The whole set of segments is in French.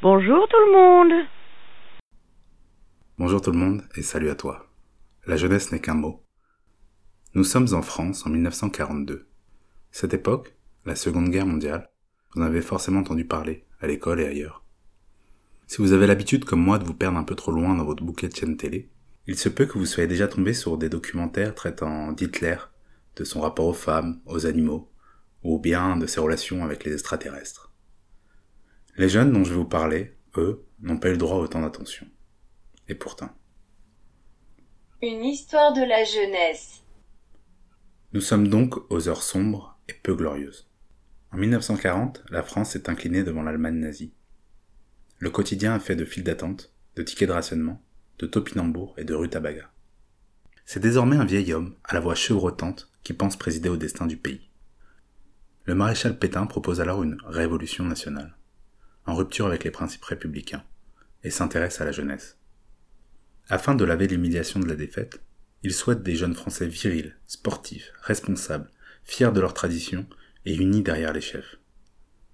Bonjour tout le monde. Bonjour tout le monde et salut à toi. La jeunesse n'est qu'un mot. Nous sommes en France en 1942. Cette époque, la Seconde Guerre mondiale, vous en avez forcément entendu parler, à l'école et ailleurs. Si vous avez l'habitude comme moi de vous perdre un peu trop loin dans votre bouquet de chaînes télé, il se peut que vous soyez déjà tombé sur des documentaires traitant d'Hitler, de son rapport aux femmes, aux animaux, ou bien de ses relations avec les extraterrestres. Les jeunes dont je vais vous parler, eux, n'ont pas eu le droit à autant d'attention. Et pourtant. Une histoire de la jeunesse. Nous sommes donc aux heures sombres et peu glorieuses. En 1940, la France s'est inclinée devant l'Allemagne nazie. Le quotidien a fait de files d'attente, de tickets de rationnement, de topinambours et de rutabaga. C'est désormais un vieil homme, à la voix chevrotante, qui pense présider au destin du pays. Le maréchal Pétain propose alors une révolution nationale en rupture avec les principes républicains, et s'intéresse à la jeunesse. Afin de laver l'humiliation de la défaite, il souhaite des jeunes Français virils, sportifs, responsables, fiers de leur tradition et unis derrière les chefs.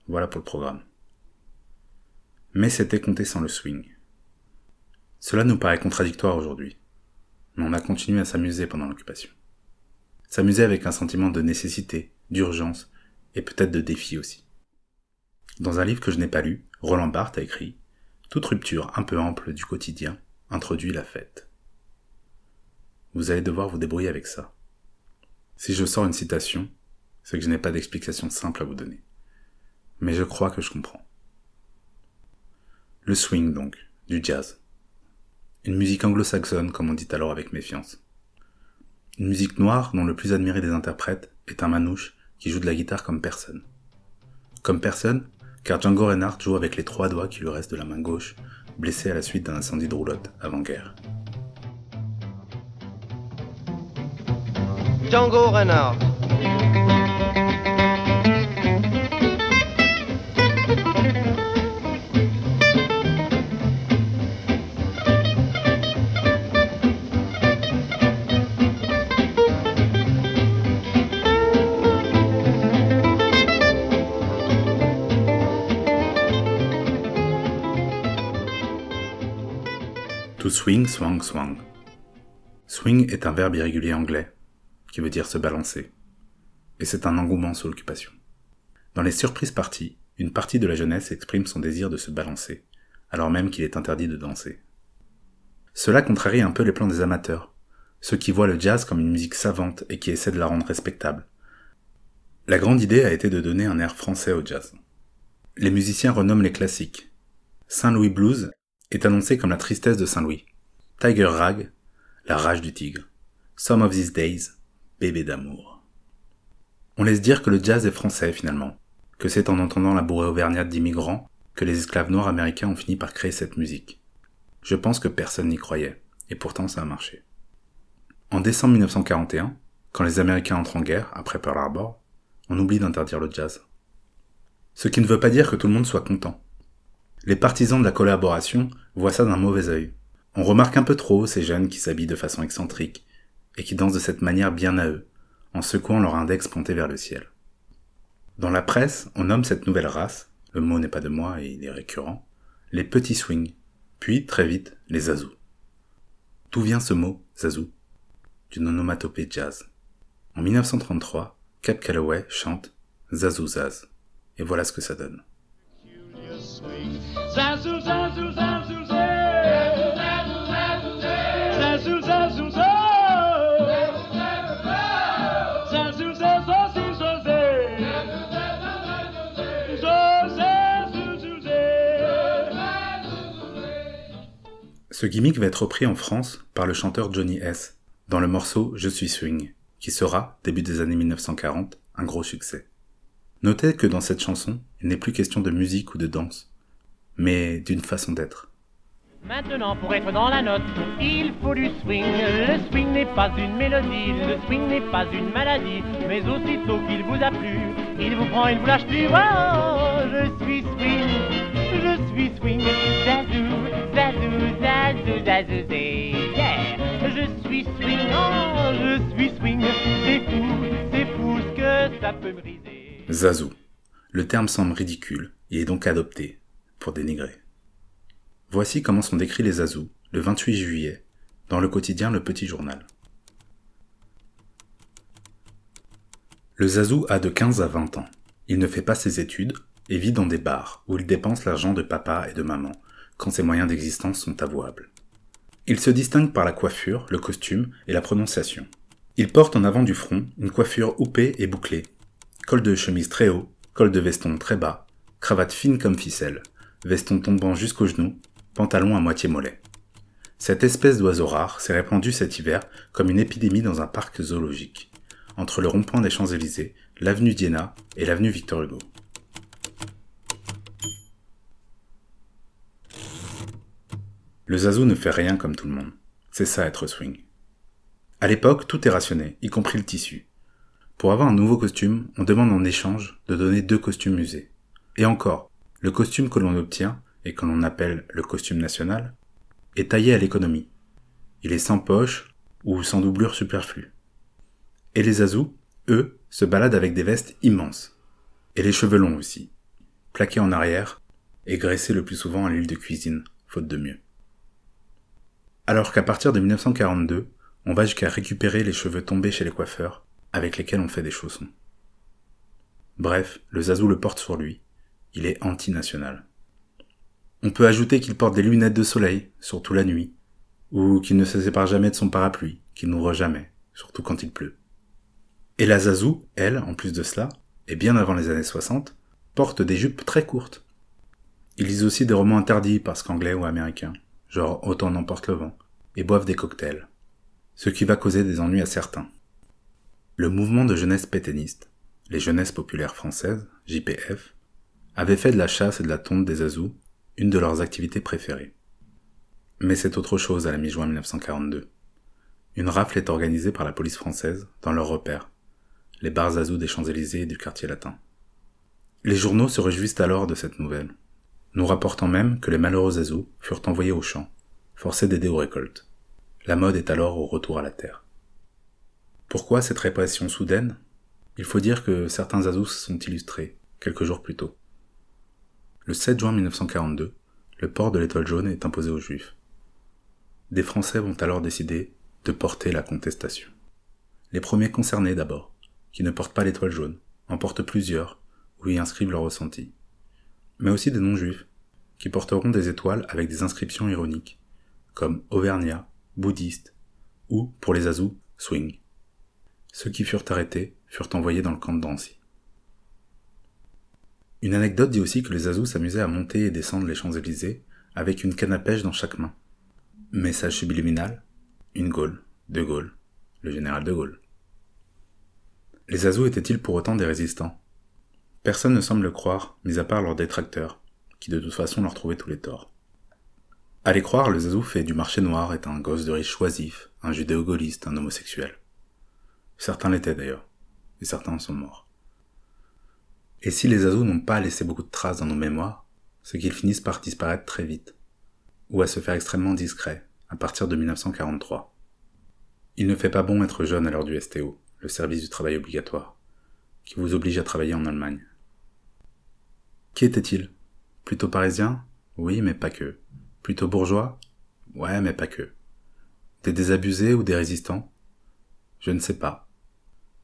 Voilà pour le programme. Mais c'était compté sans le swing. Cela nous paraît contradictoire aujourd'hui, mais on a continué à s'amuser pendant l'occupation. S'amuser avec un sentiment de nécessité, d'urgence et peut-être de défi aussi. Dans un livre que je n'ai pas lu, Roland Barthes a écrit Toute rupture un peu ample du quotidien introduit la fête. Vous allez devoir vous débrouiller avec ça. Si je sors une citation, c'est que je n'ai pas d'explication simple à vous donner. Mais je crois que je comprends. Le swing donc, du jazz. Une musique anglo-saxonne comme on dit alors avec méfiance. Une musique noire dont le plus admiré des interprètes est un manouche qui joue de la guitare comme personne. Comme personne, car Django Reinhardt joue avec les trois doigts qui lui restent de la main gauche, blessé à la suite d'un incendie de roulotte avant-guerre. Django Reinhardt. Swing, swang, swang. Swing est un verbe irrégulier anglais, qui veut dire se balancer. Et c'est un engouement sous l'occupation. Dans les surprises parties, une partie de la jeunesse exprime son désir de se balancer, alors même qu'il est interdit de danser. Cela contrarie un peu les plans des amateurs, ceux qui voient le jazz comme une musique savante et qui essaient de la rendre respectable. La grande idée a été de donner un air français au jazz. Les musiciens renomment les classiques. Saint-Louis Blues est annoncé comme la tristesse de Saint-Louis. Tiger Rag, la rage du tigre. Some of these days, bébé d'amour. On laisse dire que le jazz est français finalement, que c'est en entendant la bourrée auvergnate d'immigrants que les esclaves noirs américains ont fini par créer cette musique. Je pense que personne n'y croyait, et pourtant ça a marché. En décembre 1941, quand les Américains entrent en guerre, après Pearl Harbor, on oublie d'interdire le jazz. Ce qui ne veut pas dire que tout le monde soit content. Les partisans de la collaboration voient ça d'un mauvais œil. On remarque un peu trop ces jeunes qui s'habillent de façon excentrique, et qui dansent de cette manière bien à eux, en secouant leur index pointé vers le ciel. Dans la presse, on nomme cette nouvelle race, le mot n'est pas de moi et il est récurrent, les petits swings, puis très vite les zazous. D'où vient ce mot, zazou? D'une onomatopée jazz. En 1933, Cap Calloway chante Zazou Zaz, et voilà ce que ça donne. Ce gimmick va être repris en France par le chanteur Johnny S. dans le morceau Je suis swing, qui sera, début des années 1940, un gros succès. Notez que dans cette chanson, il n'est plus question de musique ou de danse, mais d'une façon d'être. Maintenant, pour être dans la note, il faut du swing. Le swing n'est pas une mélodie, le swing n'est pas une maladie. Mais aussitôt qu'il vous a plu, il vous prend, il vous lâche plus. Oh, je suis swing, je suis swing. Zazou, zazou, zazou, zazou, yeah. Je suis swing, oh, je suis swing. C'est fou, c'est fou ce que ça peut briser. Zazou. Le terme semble ridicule, il est donc adopté dénigrer. Voici comment sont décrits les Azous, le 28 juillet, dans le quotidien Le Petit Journal. Le Zazou a de 15 à 20 ans. Il ne fait pas ses études et vit dans des bars où il dépense l'argent de papa et de maman quand ses moyens d'existence sont avouables. Il se distingue par la coiffure, le costume et la prononciation. Il porte en avant du front une coiffure houppée et bouclée, col de chemise très haut, col de veston très bas, cravate fine comme ficelle, veston tombant jusqu'aux genoux, pantalon à moitié mollet. Cette espèce d'oiseau rare s'est répandue cet hiver comme une épidémie dans un parc zoologique entre le rond-point des Champs-Élysées, l'avenue Diana et l'avenue Victor Hugo. Le Zazou ne fait rien comme tout le monde. C'est ça être swing. À l'époque, tout est rationné, y compris le tissu. Pour avoir un nouveau costume, on demande en échange de donner deux costumes usés. Et encore, le costume que l'on obtient, et que l'on appelle le costume national, est taillé à l'économie. Il est sans poche ou sans doublure superflue. Et les Azous, eux, se baladent avec des vestes immenses. Et les cheveux longs aussi, plaqués en arrière et graissés le plus souvent à l'huile de cuisine, faute de mieux. Alors qu'à partir de 1942, on va jusqu'à récupérer les cheveux tombés chez les coiffeurs, avec lesquels on fait des chaussons. Bref, le Zazou le porte sur lui. Il est anti-national. On peut ajouter qu'il porte des lunettes de soleil, surtout la nuit, ou qu'il ne se sépare jamais de son parapluie, qu'il n'ouvre jamais, surtout quand il pleut. Et la Zazou, elle, en plus de cela, et bien avant les années 60, porte des jupes très courtes. Ils lisent aussi des romans interdits parce qu'anglais ou américains, genre Autant n'emporte le vent, et boivent des cocktails. Ce qui va causer des ennuis à certains. Le mouvement de jeunesse pétainiste, les Jeunesses populaires françaises, JPF, avait fait de la chasse et de la tonte des Azous une de leurs activités préférées. Mais c'est autre chose à la mi-juin 1942. Une rafle est organisée par la police française dans leur repère les bars azous des Champs-Élysées et du quartier latin. Les journaux se réjouissent alors de cette nouvelle, nous rapportant même que les malheureux azous furent envoyés au champ, forcés d'aider aux récoltes. La mode est alors au retour à la terre. Pourquoi cette répression soudaine? Il faut dire que certains azous sont illustrés, quelques jours plus tôt. Le 7 juin 1942, le port de l'étoile jaune est imposé aux juifs. Des Français vont alors décider de porter la contestation. Les premiers concernés d'abord qui ne portent pas l'étoile jaune, en portent plusieurs, où y inscrivent leur ressenti. Mais aussi des non-juifs, qui porteront des étoiles avec des inscriptions ironiques, comme Auvergnat, bouddhiste, ou, pour les Azous, swing. Ceux qui furent arrêtés furent envoyés dans le camp de. Une anecdote dit aussi que les Azous s'amusaient à monter et descendre les Champs-Élysées avec une canne à pêche dans chaque main. Message subliminal, une Gaule, de Gaulle, le général de Gaulle. Les Azous étaient-ils pour autant des résistants? Personne ne semble le croire, mis à part leurs détracteurs, qui de toute façon leur trouvaient tous les torts. Allez croire, le Zazou fait du marché noir est un gosse de riche choisif, un judéo-gaulliste, un homosexuel. Certains l'étaient d'ailleurs, et certains en sont morts. Et si les Azous n'ont pas laissé beaucoup de traces dans nos mémoires, c'est qu'ils finissent par disparaître très vite, ou à se faire extrêmement discrets, à partir de 1943. Il ne fait pas bon être jeune à l'heure du STO le service du travail obligatoire, qui vous oblige à travailler en Allemagne. Qui était-il? Plutôt parisien? Oui, mais pas que. Plutôt bourgeois? Ouais, mais pas que. Des désabusés ou des résistants? Je ne sais pas.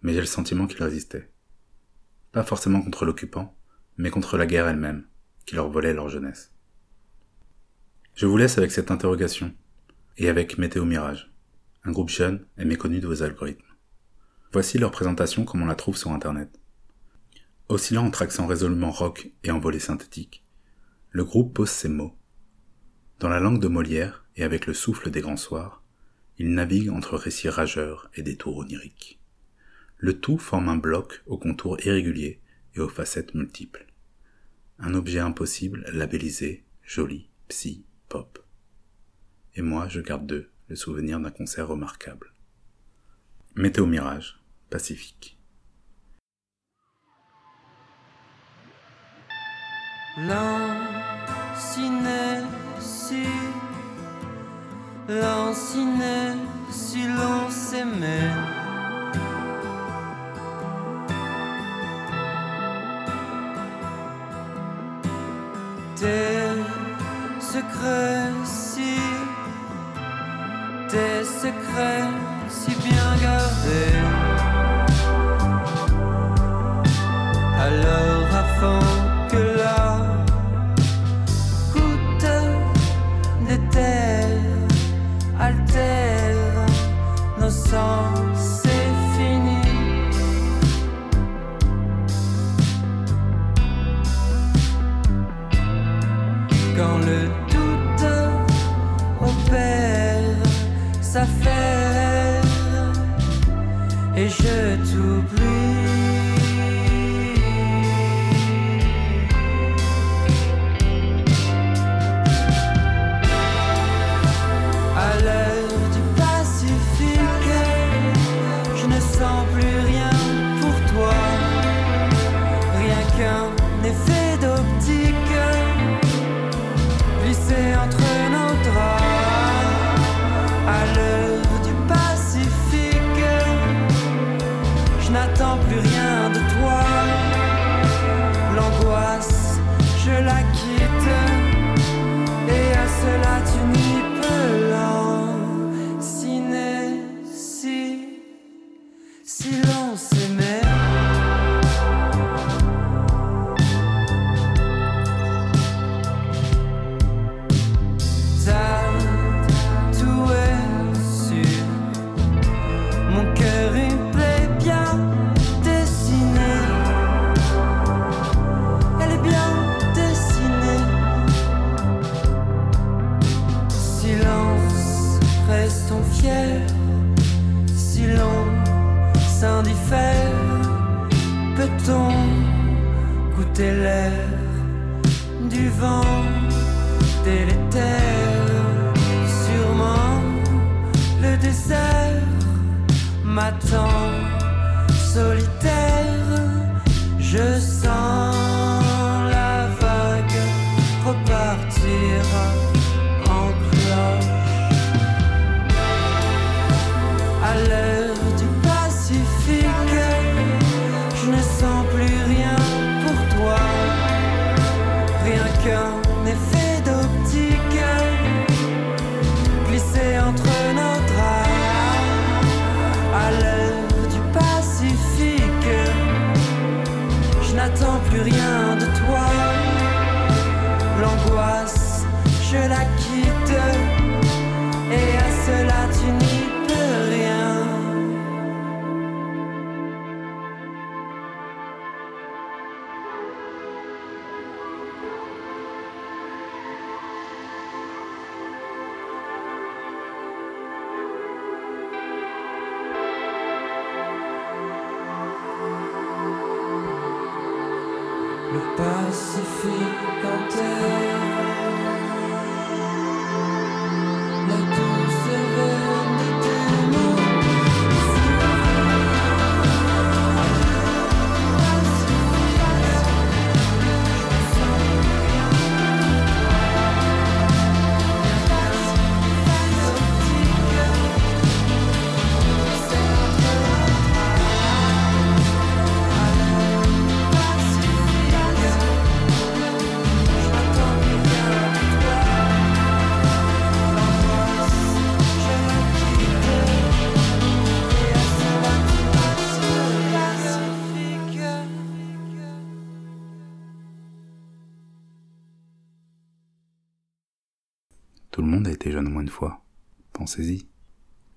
Mais j'ai le sentiment qu'ils résistaient. Pas forcément contre l'occupant, mais contre la guerre elle-même, qui leur volait leur jeunesse. Je vous laisse avec cette interrogation, et avec Météo Mirage, un groupe jeune et méconnu de vos algorithmes. Voici leur présentation comme on la trouve sur Internet. Oscillant entre accent résolument rock et envolée synthétique, le groupe pose ces mots. Dans la langue de Molière et avec le souffle des grands soirs, il navigue entre récits rageurs et détours oniriques. Le tout forme un bloc aux contours irréguliers et aux facettes multiples. Un objet impossible labellisé, joli, psy, pop. Et moi, je garde d'eux le souvenir d'un concert remarquable. Météo Mirage, Pacifique. Lanciné si, si l'on s'aimait. et je t'oublie. C'était l'air du vent délétère. Sûrement le désert m'attend solitaire. Je sens. je la quitte. Et à cela, tu n'y peux rien. Le Pacifique en terre. fois. Pensez-y.